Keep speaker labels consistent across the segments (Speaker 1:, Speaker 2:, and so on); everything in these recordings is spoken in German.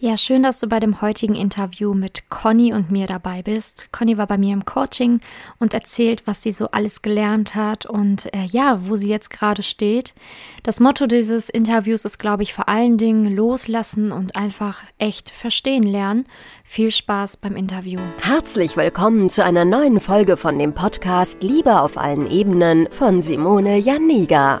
Speaker 1: Ja, schön, dass du bei dem heutigen Interview mit Conny und mir dabei bist. Conny war bei mir im Coaching und erzählt, was sie so alles gelernt hat und äh, ja, wo sie jetzt gerade steht. Das Motto dieses Interviews ist, glaube ich, vor allen Dingen loslassen und einfach echt verstehen lernen. Viel Spaß beim Interview.
Speaker 2: Herzlich willkommen zu einer neuen Folge von dem Podcast Liebe auf allen Ebenen von Simone Janiga.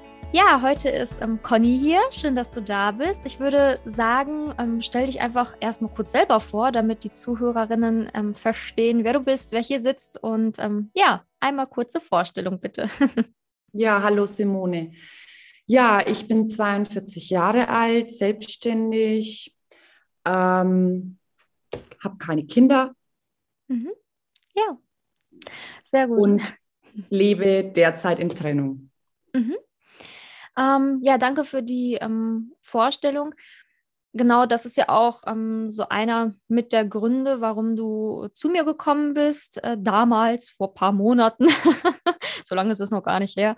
Speaker 1: Ja, heute ist ähm, Conny hier. Schön, dass du da bist. Ich würde sagen, ähm, stell dich einfach erstmal kurz selber vor, damit die Zuhörerinnen ähm, verstehen, wer du bist, wer hier sitzt. Und ähm, ja, einmal kurze Vorstellung bitte.
Speaker 3: ja, hallo Simone. Ja, ich bin 42 Jahre alt, selbstständig, ähm, habe keine Kinder.
Speaker 1: Mhm. Ja, sehr gut.
Speaker 3: Und lebe derzeit in Trennung.
Speaker 1: Mhm. Ähm, ja, danke für die ähm, Vorstellung. Genau, das ist ja auch ähm, so einer mit der Gründe, warum du zu mir gekommen bist, äh, damals vor ein paar Monaten. so lange ist es noch gar nicht her.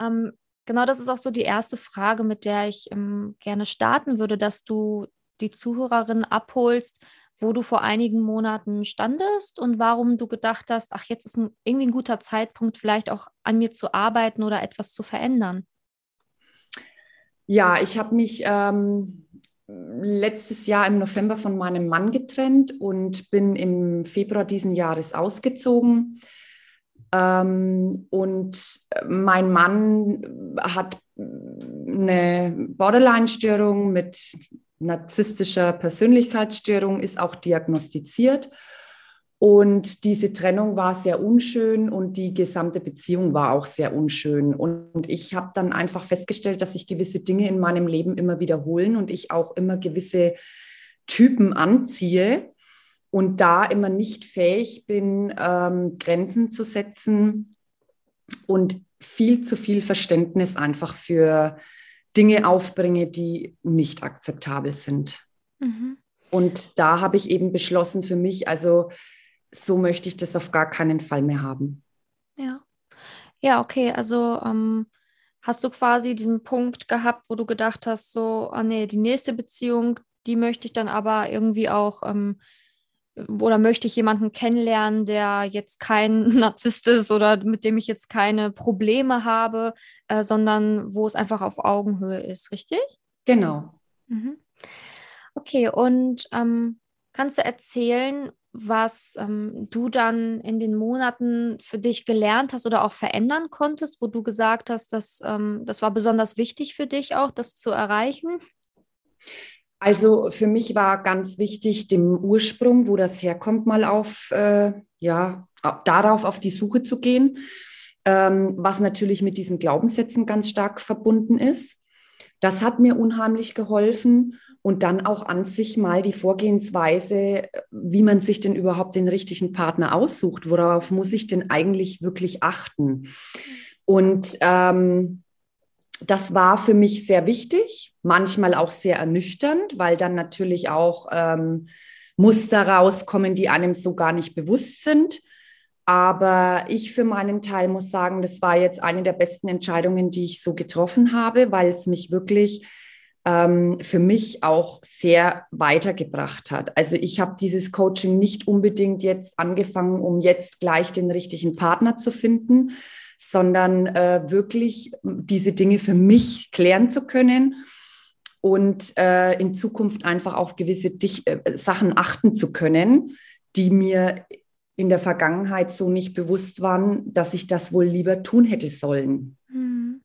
Speaker 1: Ähm, genau, das ist auch so die erste Frage, mit der ich ähm, gerne starten würde, dass du die Zuhörerin abholst, wo du vor einigen Monaten standest und warum du gedacht hast, ach, jetzt ist ein, irgendwie ein guter Zeitpunkt, vielleicht auch an mir zu arbeiten oder etwas zu verändern.
Speaker 3: Ja, ich habe mich ähm, letztes Jahr im November von meinem Mann getrennt und bin im Februar diesen Jahres ausgezogen. Ähm, und mein Mann hat eine Borderline-Störung mit narzisstischer Persönlichkeitsstörung, ist auch diagnostiziert. Und diese Trennung war sehr unschön und die gesamte Beziehung war auch sehr unschön. Und ich habe dann einfach festgestellt, dass sich gewisse Dinge in meinem Leben immer wiederholen und ich auch immer gewisse Typen anziehe und da immer nicht fähig bin, ähm, Grenzen zu setzen und viel zu viel Verständnis einfach für Dinge aufbringe, die nicht akzeptabel sind. Mhm. Und da habe ich eben beschlossen für mich, also so möchte ich das auf gar keinen Fall mehr haben.
Speaker 1: Ja. Ja, okay. Also ähm, hast du quasi diesen Punkt gehabt, wo du gedacht hast, so, ah nee, die nächste Beziehung, die möchte ich dann aber irgendwie auch, ähm, oder möchte ich jemanden kennenlernen, der jetzt kein Narzisst ist oder mit dem ich jetzt keine Probleme habe, äh, sondern wo es einfach auf Augenhöhe ist, richtig?
Speaker 3: Genau.
Speaker 1: Mhm. Okay, und ähm, kannst du erzählen, was ähm, du dann in den Monaten für dich gelernt hast oder auch verändern konntest, wo du gesagt hast, dass ähm, das war besonders wichtig für dich auch, das zu erreichen?
Speaker 3: Also für mich war ganz wichtig, dem Ursprung, wo das herkommt, mal auf, äh, ja, darauf auf die Suche zu gehen, ähm, was natürlich mit diesen Glaubenssätzen ganz stark verbunden ist. Das hat mir unheimlich geholfen und dann auch an sich mal die Vorgehensweise, wie man sich denn überhaupt den richtigen Partner aussucht. Worauf muss ich denn eigentlich wirklich achten? Und ähm, das war für mich sehr wichtig, manchmal auch sehr ernüchternd, weil dann natürlich auch ähm, Muster rauskommen, die einem so gar nicht bewusst sind. Aber ich für meinen Teil muss sagen, das war jetzt eine der besten Entscheidungen, die ich so getroffen habe, weil es mich wirklich ähm, für mich auch sehr weitergebracht hat. Also ich habe dieses Coaching nicht unbedingt jetzt angefangen, um jetzt gleich den richtigen Partner zu finden, sondern äh, wirklich diese Dinge für mich klären zu können und äh, in Zukunft einfach auf gewisse Dich äh, Sachen achten zu können, die mir in der Vergangenheit so nicht bewusst waren, dass ich das wohl lieber tun hätte sollen.
Speaker 1: Hm.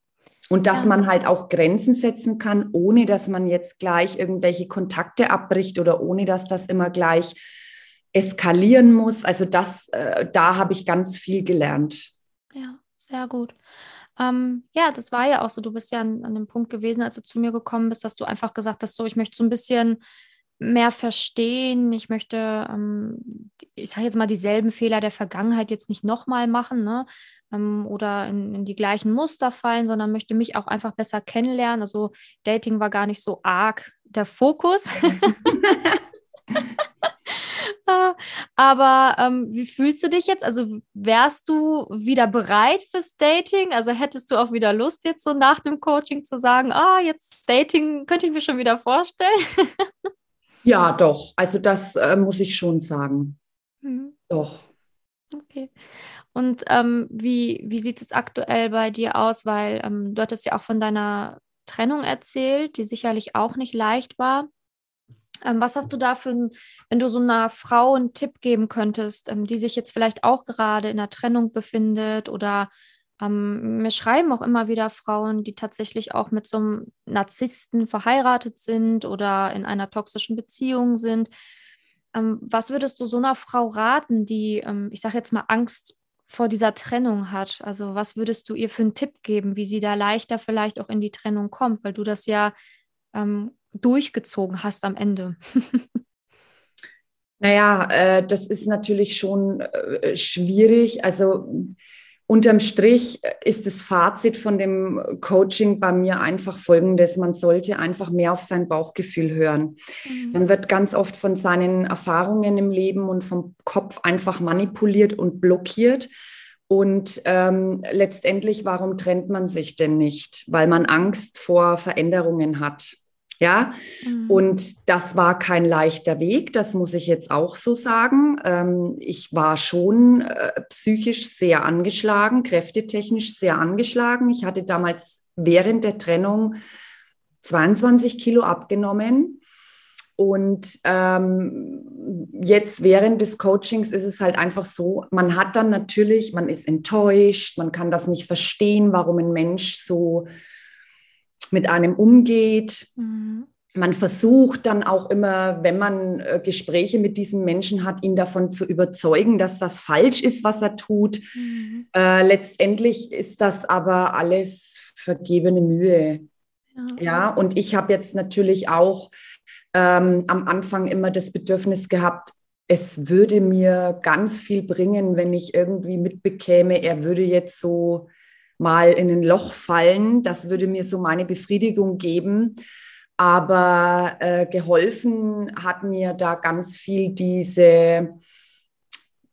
Speaker 3: Und dass ja. man halt auch Grenzen setzen kann, ohne dass man jetzt gleich irgendwelche Kontakte abbricht oder ohne dass das immer gleich eskalieren muss. Also das, äh, da habe ich ganz viel gelernt.
Speaker 1: Ja, sehr gut. Ähm, ja, das war ja auch so. Du bist ja an, an dem Punkt gewesen, als du zu mir gekommen bist, dass du einfach gesagt hast, so, ich möchte so ein bisschen mehr verstehen. Ich möchte, ähm, ich sage jetzt mal, dieselben Fehler der Vergangenheit jetzt nicht nochmal machen ne? Ähm, oder in, in, die gleichen Muster fallen, sondern möchte mich auch einfach besser kennenlernen. Also Dating war gar nicht so arg der Fokus. Aber ähm, wie fühlst du dich jetzt? Also wärst du wieder bereit fürs Dating? Also hättest du auch wieder Lust, jetzt so nach dem Coaching zu sagen, ah, jetzt Dating könnte ich mir schon wieder vorstellen?
Speaker 3: Ja, doch. Also das äh, muss ich schon sagen. Mhm. Doch.
Speaker 1: Okay. Und ähm, wie, wie sieht es aktuell bei dir aus? Weil ähm, du hattest ja auch von deiner Trennung erzählt, die sicherlich auch nicht leicht war. Ähm, was hast du da für, wenn du so einer Frau einen Tipp geben könntest, ähm, die sich jetzt vielleicht auch gerade in der Trennung befindet oder ähm, mir schreiben auch immer wieder Frauen, die tatsächlich auch mit so einem Narzissten verheiratet sind oder in einer toxischen Beziehung sind. Ähm, was würdest du so einer Frau raten, die, ähm, ich sage jetzt mal, Angst vor dieser Trennung hat? Also was würdest du ihr für einen Tipp geben, wie sie da leichter vielleicht auch in die Trennung kommt, weil du das ja ähm, durchgezogen hast am Ende?
Speaker 3: Naja, äh, das ist natürlich schon äh, schwierig. Also Unterm Strich ist das Fazit von dem Coaching bei mir einfach folgendes. Man sollte einfach mehr auf sein Bauchgefühl hören. Mhm. Man wird ganz oft von seinen Erfahrungen im Leben und vom Kopf einfach manipuliert und blockiert. Und ähm, letztendlich, warum trennt man sich denn nicht? Weil man Angst vor Veränderungen hat. Ja, mhm. und das war kein leichter Weg, das muss ich jetzt auch so sagen. Ähm, ich war schon äh, psychisch sehr angeschlagen, kräftetechnisch sehr angeschlagen. Ich hatte damals während der Trennung 22 Kilo abgenommen. Und ähm, jetzt während des Coachings ist es halt einfach so, man hat dann natürlich, man ist enttäuscht, man kann das nicht verstehen, warum ein Mensch so mit einem umgeht. Mhm. Man versucht dann auch immer, wenn man äh, Gespräche mit diesem Menschen hat, ihn davon zu überzeugen, dass das falsch ist, was er tut. Mhm. Äh, letztendlich ist das aber alles vergebene Mühe. Ja, ja und ich habe jetzt natürlich auch ähm, am Anfang immer das Bedürfnis gehabt, es würde mir ganz viel bringen, wenn ich irgendwie mitbekäme, er würde jetzt so mal in ein Loch fallen. Das würde mir so meine Befriedigung geben. Aber äh, geholfen hat mir da ganz viel diese,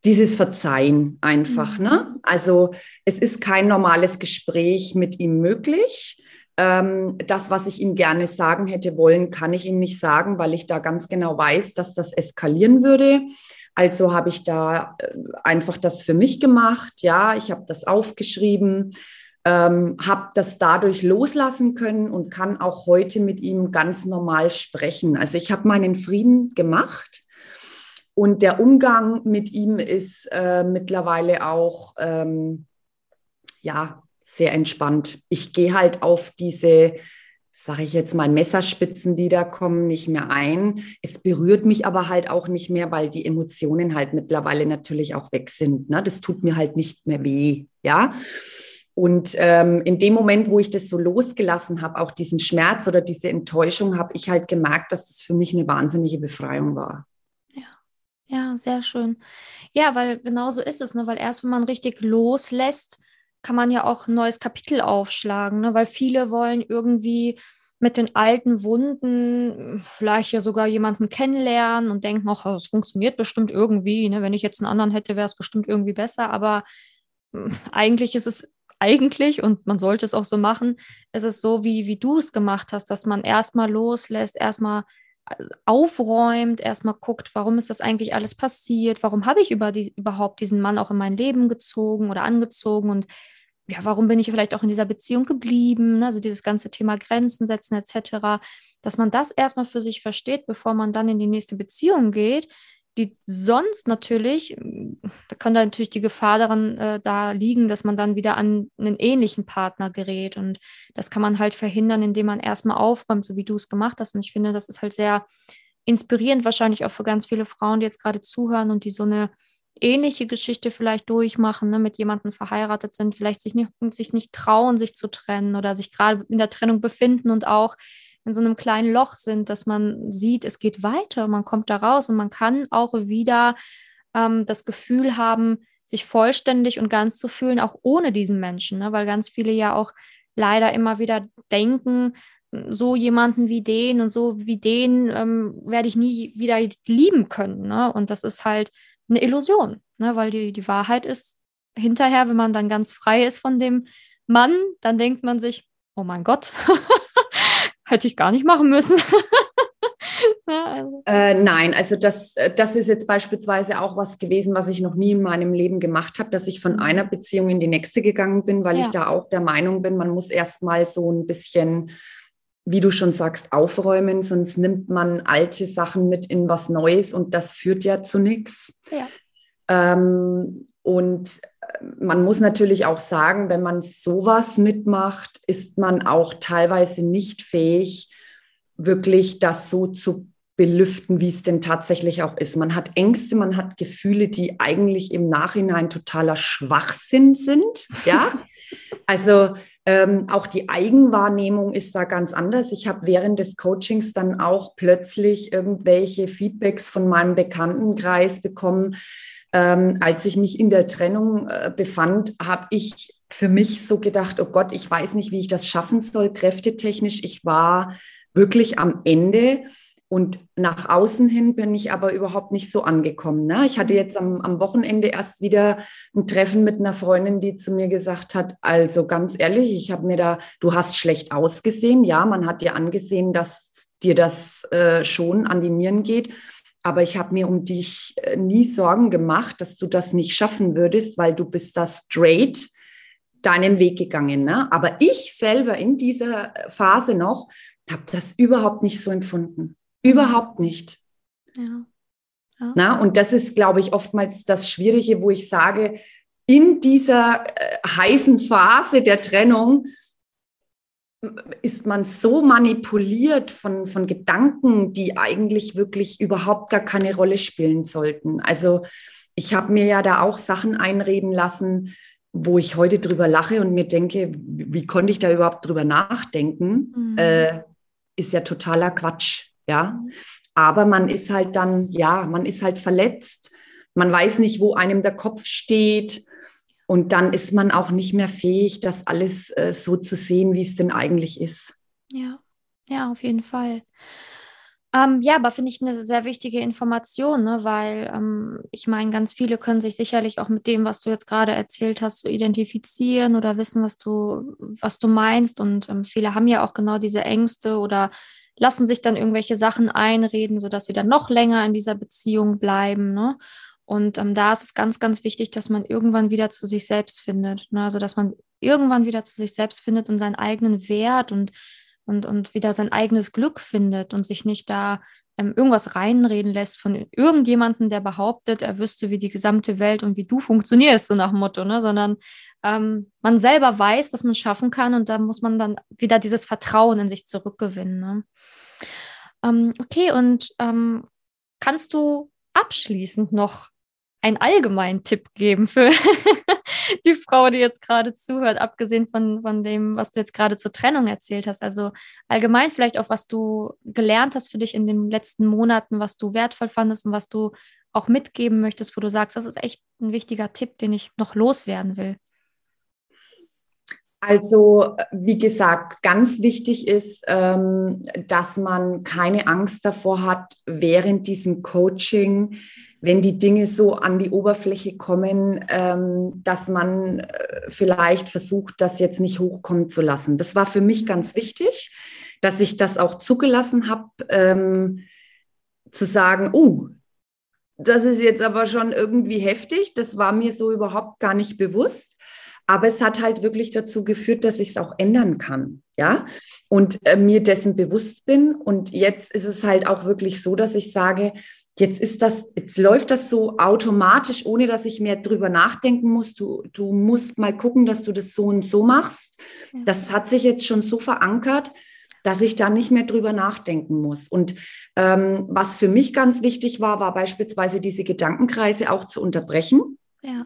Speaker 3: dieses Verzeihen einfach. Mhm. Ne? Also es ist kein normales Gespräch mit ihm möglich. Ähm, das, was ich ihm gerne sagen hätte wollen, kann ich ihm nicht sagen, weil ich da ganz genau weiß, dass das eskalieren würde. Also habe ich da äh, einfach das für mich gemacht. Ja, ich habe das aufgeschrieben, ähm, habe das dadurch loslassen können und kann auch heute mit ihm ganz normal sprechen. Also ich habe meinen Frieden gemacht und der Umgang mit ihm ist äh, mittlerweile auch ähm, ja sehr entspannt. Ich gehe halt auf diese sage ich jetzt mal, Messerspitzen, die da kommen, nicht mehr ein. Es berührt mich aber halt auch nicht mehr, weil die Emotionen halt mittlerweile natürlich auch weg sind. Ne? Das tut mir halt nicht mehr weh, ja. Und ähm, in dem Moment, wo ich das so losgelassen habe, auch diesen Schmerz oder diese Enttäuschung, habe ich halt gemerkt, dass das für mich eine wahnsinnige Befreiung war.
Speaker 1: Ja, sehr schön. Ja, weil genauso ist es, ne? weil erst wenn man richtig loslässt, kann man ja auch ein neues Kapitel aufschlagen, ne? weil viele wollen irgendwie mit den alten Wunden vielleicht ja sogar jemanden kennenlernen und denken, ach, es funktioniert bestimmt irgendwie. Ne? Wenn ich jetzt einen anderen hätte, wäre es bestimmt irgendwie besser. Aber hm, eigentlich ist es eigentlich, und man sollte es auch so machen, ist es so, wie, wie du es gemacht hast, dass man erstmal loslässt, erstmal äh, aufräumt, erstmal guckt, warum ist das eigentlich alles passiert, warum habe ich über die, überhaupt diesen Mann auch in mein Leben gezogen oder angezogen und ja, warum bin ich vielleicht auch in dieser Beziehung geblieben, ne? also dieses ganze Thema Grenzen setzen etc., dass man das erstmal für sich versteht, bevor man dann in die nächste Beziehung geht, die sonst natürlich, da kann da natürlich die Gefahr daran äh, da liegen, dass man dann wieder an einen ähnlichen Partner gerät. Und das kann man halt verhindern, indem man erstmal aufräumt, so wie du es gemacht hast. Und ich finde, das ist halt sehr inspirierend, wahrscheinlich auch für ganz viele Frauen, die jetzt gerade zuhören und die so eine ähnliche Geschichte vielleicht durchmachen, ne, mit jemandem verheiratet sind, vielleicht sich nicht, sich nicht trauen, sich zu trennen oder sich gerade in der Trennung befinden und auch in so einem kleinen Loch sind, dass man sieht, es geht weiter, man kommt da raus und man kann auch wieder ähm, das Gefühl haben, sich vollständig und ganz zu fühlen, auch ohne diesen Menschen, ne? weil ganz viele ja auch leider immer wieder denken, so jemanden wie den und so wie den ähm, werde ich nie wieder lieben können. Ne? Und das ist halt eine Illusion, ne? weil die, die Wahrheit ist, hinterher, wenn man dann ganz frei ist von dem Mann, dann denkt man sich, oh mein Gott, hätte ich gar nicht machen müssen.
Speaker 3: ja, also. äh, nein, also das, äh, das ist jetzt beispielsweise auch was gewesen, was ich noch nie in meinem Leben gemacht habe, dass ich von einer Beziehung in die nächste gegangen bin, weil ja. ich da auch der Meinung bin, man muss erst mal so ein bisschen wie du schon sagst, aufräumen, sonst nimmt man alte Sachen mit in was Neues und das führt ja zu nichts. Ja. Ähm, und äh, man muss natürlich auch sagen, wenn man sowas mitmacht, ist man auch teilweise nicht fähig, wirklich das so zu belüften, wie es denn tatsächlich auch ist. Man hat Ängste, man hat Gefühle, die eigentlich im Nachhinein totaler Schwachsinn sind. Ja, also ähm, auch die Eigenwahrnehmung ist da ganz anders. Ich habe während des Coachings dann auch plötzlich irgendwelche Feedbacks von meinem Bekanntenkreis bekommen. Ähm, als ich mich in der Trennung äh, befand, habe ich für mich so gedacht, oh Gott, ich weiß nicht, wie ich das schaffen soll, kräftetechnisch. Ich war wirklich am Ende. Und nach außen hin bin ich aber überhaupt nicht so angekommen. Ne? Ich hatte jetzt am, am Wochenende erst wieder ein Treffen mit einer Freundin, die zu mir gesagt hat, also ganz ehrlich, ich habe mir da, du hast schlecht ausgesehen. Ja, man hat dir angesehen, dass dir das äh, schon an die Nieren geht. Aber ich habe mir um dich äh, nie Sorgen gemacht, dass du das nicht schaffen würdest, weil du bist da straight deinen Weg gegangen. Ne? Aber ich selber in dieser Phase noch habe das überhaupt nicht so empfunden. Überhaupt nicht. Ja. ja. Na, und das ist, glaube ich, oftmals das Schwierige, wo ich sage, in dieser äh, heißen Phase der Trennung ist man so manipuliert von, von Gedanken, die eigentlich wirklich überhaupt gar keine Rolle spielen sollten. Also ich habe mir ja da auch Sachen einreden lassen, wo ich heute drüber lache und mir denke, wie, wie konnte ich da überhaupt drüber nachdenken? Mhm. Äh, ist ja totaler Quatsch ja. Aber man ist halt dann, ja, man ist halt verletzt. Man weiß nicht, wo einem der Kopf steht. Und dann ist man auch nicht mehr fähig, das alles äh, so zu sehen, wie es denn eigentlich ist.
Speaker 1: Ja, ja, auf jeden Fall. Ähm, ja, aber finde ich eine sehr wichtige Information, ne? weil ähm, ich meine, ganz viele können sich sicherlich auch mit dem, was du jetzt gerade erzählt hast, so identifizieren oder wissen, was du, was du meinst. Und ähm, viele haben ja auch genau diese Ängste oder lassen sich dann irgendwelche Sachen einreden, sodass sie dann noch länger in dieser Beziehung bleiben. Ne? Und ähm, da ist es ganz, ganz wichtig, dass man irgendwann wieder zu sich selbst findet. Ne? Also, dass man irgendwann wieder zu sich selbst findet und seinen eigenen Wert und, und, und wieder sein eigenes Glück findet und sich nicht da ähm, irgendwas reinreden lässt von irgendjemandem, der behauptet, er wüsste, wie die gesamte Welt und wie du funktionierst, so nach Motto, ne? sondern ähm, man selber weiß, was man schaffen kann und da muss man dann wieder dieses Vertrauen in sich zurückgewinnen. Ne? Ähm, okay, und ähm, kannst du abschließend noch einen allgemeinen Tipp geben für die Frau, die jetzt gerade zuhört, abgesehen von, von dem, was du jetzt gerade zur Trennung erzählt hast? Also allgemein vielleicht auch, was du gelernt hast für dich in den letzten Monaten, was du wertvoll fandest und was du auch mitgeben möchtest, wo du sagst, das ist echt ein wichtiger Tipp, den ich noch loswerden will.
Speaker 3: Also, wie gesagt, ganz wichtig ist, ähm, dass man keine Angst davor hat, während diesem Coaching, wenn die Dinge so an die Oberfläche kommen, ähm, dass man äh, vielleicht versucht, das jetzt nicht hochkommen zu lassen. Das war für mich ganz wichtig, dass ich das auch zugelassen habe, ähm, zu sagen, oh, das ist jetzt aber schon irgendwie heftig. Das war mir so überhaupt gar nicht bewusst. Aber es hat halt wirklich dazu geführt, dass ich es auch ändern kann. Ja, und äh, mir dessen bewusst bin. Und jetzt ist es halt auch wirklich so, dass ich sage, jetzt ist das, jetzt läuft das so automatisch, ohne dass ich mehr drüber nachdenken muss. Du, du musst mal gucken, dass du das so und so machst. Ja. Das hat sich jetzt schon so verankert, dass ich da nicht mehr drüber nachdenken muss. Und ähm, was für mich ganz wichtig war, war beispielsweise diese Gedankenkreise auch zu unterbrechen. Ja.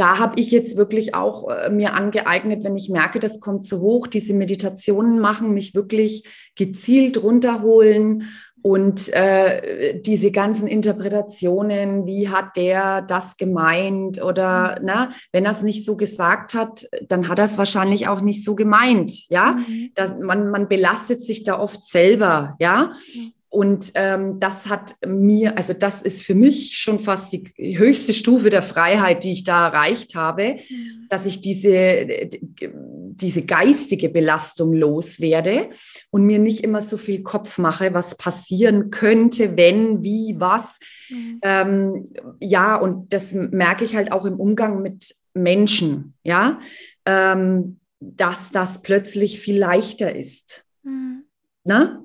Speaker 3: Da habe ich jetzt wirklich auch äh, mir angeeignet, wenn ich merke, das kommt zu hoch, diese Meditationen machen, mich wirklich gezielt runterholen und äh, diese ganzen Interpretationen, wie hat der das gemeint oder mhm. na, wenn er es nicht so gesagt hat, dann hat er es wahrscheinlich auch nicht so gemeint, ja. Mhm. Das, man, man belastet sich da oft selber, ja. Mhm. Und ähm, das hat mir, also das ist für mich schon fast die höchste Stufe der Freiheit, die ich da erreicht habe, mhm. dass ich diese, diese geistige Belastung loswerde und mir nicht immer so viel Kopf mache, was passieren könnte, wenn, wie, was. Mhm. Ähm, ja, und das merke ich halt auch im Umgang mit Menschen, ja, ähm, dass das plötzlich viel leichter ist. Mhm. Na?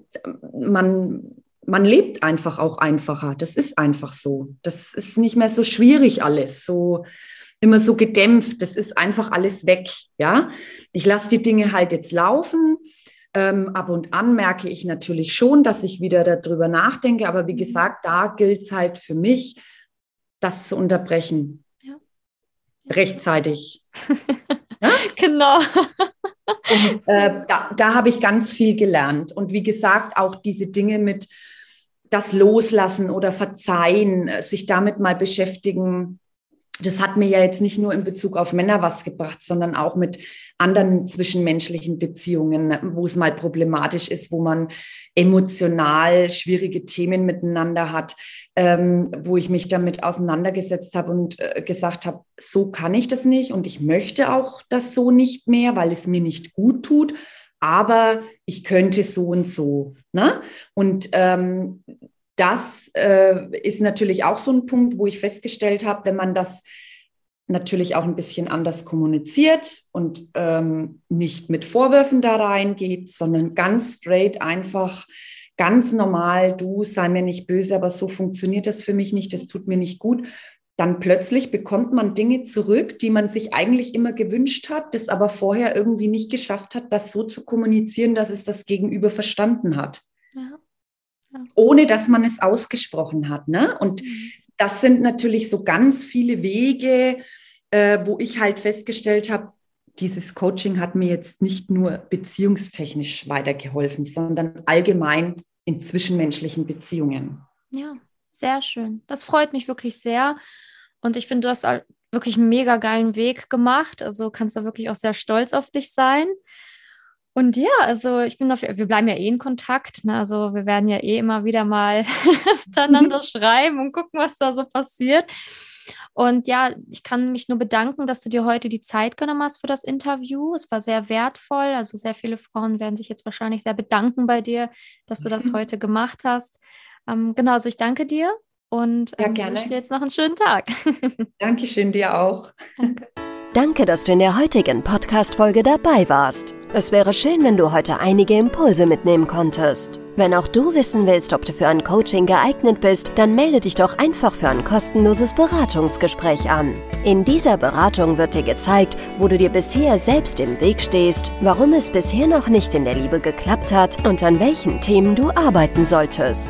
Speaker 3: Man, man lebt einfach auch einfacher. Das ist einfach so. Das ist nicht mehr so schwierig alles, so immer so gedämpft. Das ist einfach alles weg. Ja, ich lasse die Dinge halt jetzt laufen. Ähm, ab und an merke ich natürlich schon, dass ich wieder darüber nachdenke. Aber wie mhm. gesagt, da gilt es halt für mich, das zu unterbrechen. Ja. Rechtzeitig.
Speaker 1: ja? Genau.
Speaker 3: Und äh, da, da habe ich ganz viel gelernt. Und wie gesagt, auch diese Dinge mit das Loslassen oder Verzeihen, äh, sich damit mal beschäftigen. Das hat mir ja jetzt nicht nur in Bezug auf Männer was gebracht, sondern auch mit anderen zwischenmenschlichen Beziehungen, wo es mal problematisch ist, wo man emotional schwierige Themen miteinander hat, ähm, wo ich mich damit auseinandergesetzt habe und äh, gesagt habe, so kann ich das nicht und ich möchte auch das so nicht mehr, weil es mir nicht gut tut aber ich könnte so und so. Ne? Und ähm, das äh, ist natürlich auch so ein Punkt, wo ich festgestellt habe, wenn man das natürlich auch ein bisschen anders kommuniziert und ähm, nicht mit Vorwürfen da reingeht, sondern ganz straight einfach ganz normal, du sei mir nicht böse, aber so funktioniert das für mich nicht, das tut mir nicht gut dann plötzlich bekommt man Dinge zurück, die man sich eigentlich immer gewünscht hat, das aber vorher irgendwie nicht geschafft hat, das so zu kommunizieren, dass es das Gegenüber verstanden hat. Ohne dass man es ausgesprochen hat. Ne? Und mhm. das sind natürlich so ganz viele Wege, äh, wo ich halt festgestellt habe, dieses Coaching hat mir jetzt nicht nur beziehungstechnisch weitergeholfen, sondern allgemein in zwischenmenschlichen Beziehungen.
Speaker 1: Ja, sehr schön. Das freut mich wirklich sehr. Und ich finde, du hast wirklich einen mega geilen Weg gemacht. Also kannst du wirklich auch sehr stolz auf dich sein. Und ja, also ich bin auf, wir bleiben ja eh in Kontakt. Ne? Also wir werden ja eh immer wieder mal miteinander schreiben und gucken, was da so passiert. Und ja, ich kann mich nur bedanken, dass du dir heute die Zeit genommen hast für das Interview. Es war sehr wertvoll. Also sehr viele Frauen werden sich jetzt wahrscheinlich sehr bedanken bei dir, dass du das heute gemacht hast. Ähm, genau, also ich danke dir und ähm, ja, wünsche dir jetzt noch einen schönen Tag.
Speaker 3: Dankeschön dir auch.
Speaker 2: Danke. Danke, dass du in der heutigen Podcast-Folge dabei warst. Es wäre schön, wenn du heute einige Impulse mitnehmen konntest. Wenn auch du wissen willst, ob du für ein Coaching geeignet bist, dann melde dich doch einfach für ein kostenloses Beratungsgespräch an. In dieser Beratung wird dir gezeigt, wo du dir bisher selbst im Weg stehst, warum es bisher noch nicht in der Liebe geklappt hat und an welchen Themen du arbeiten solltest.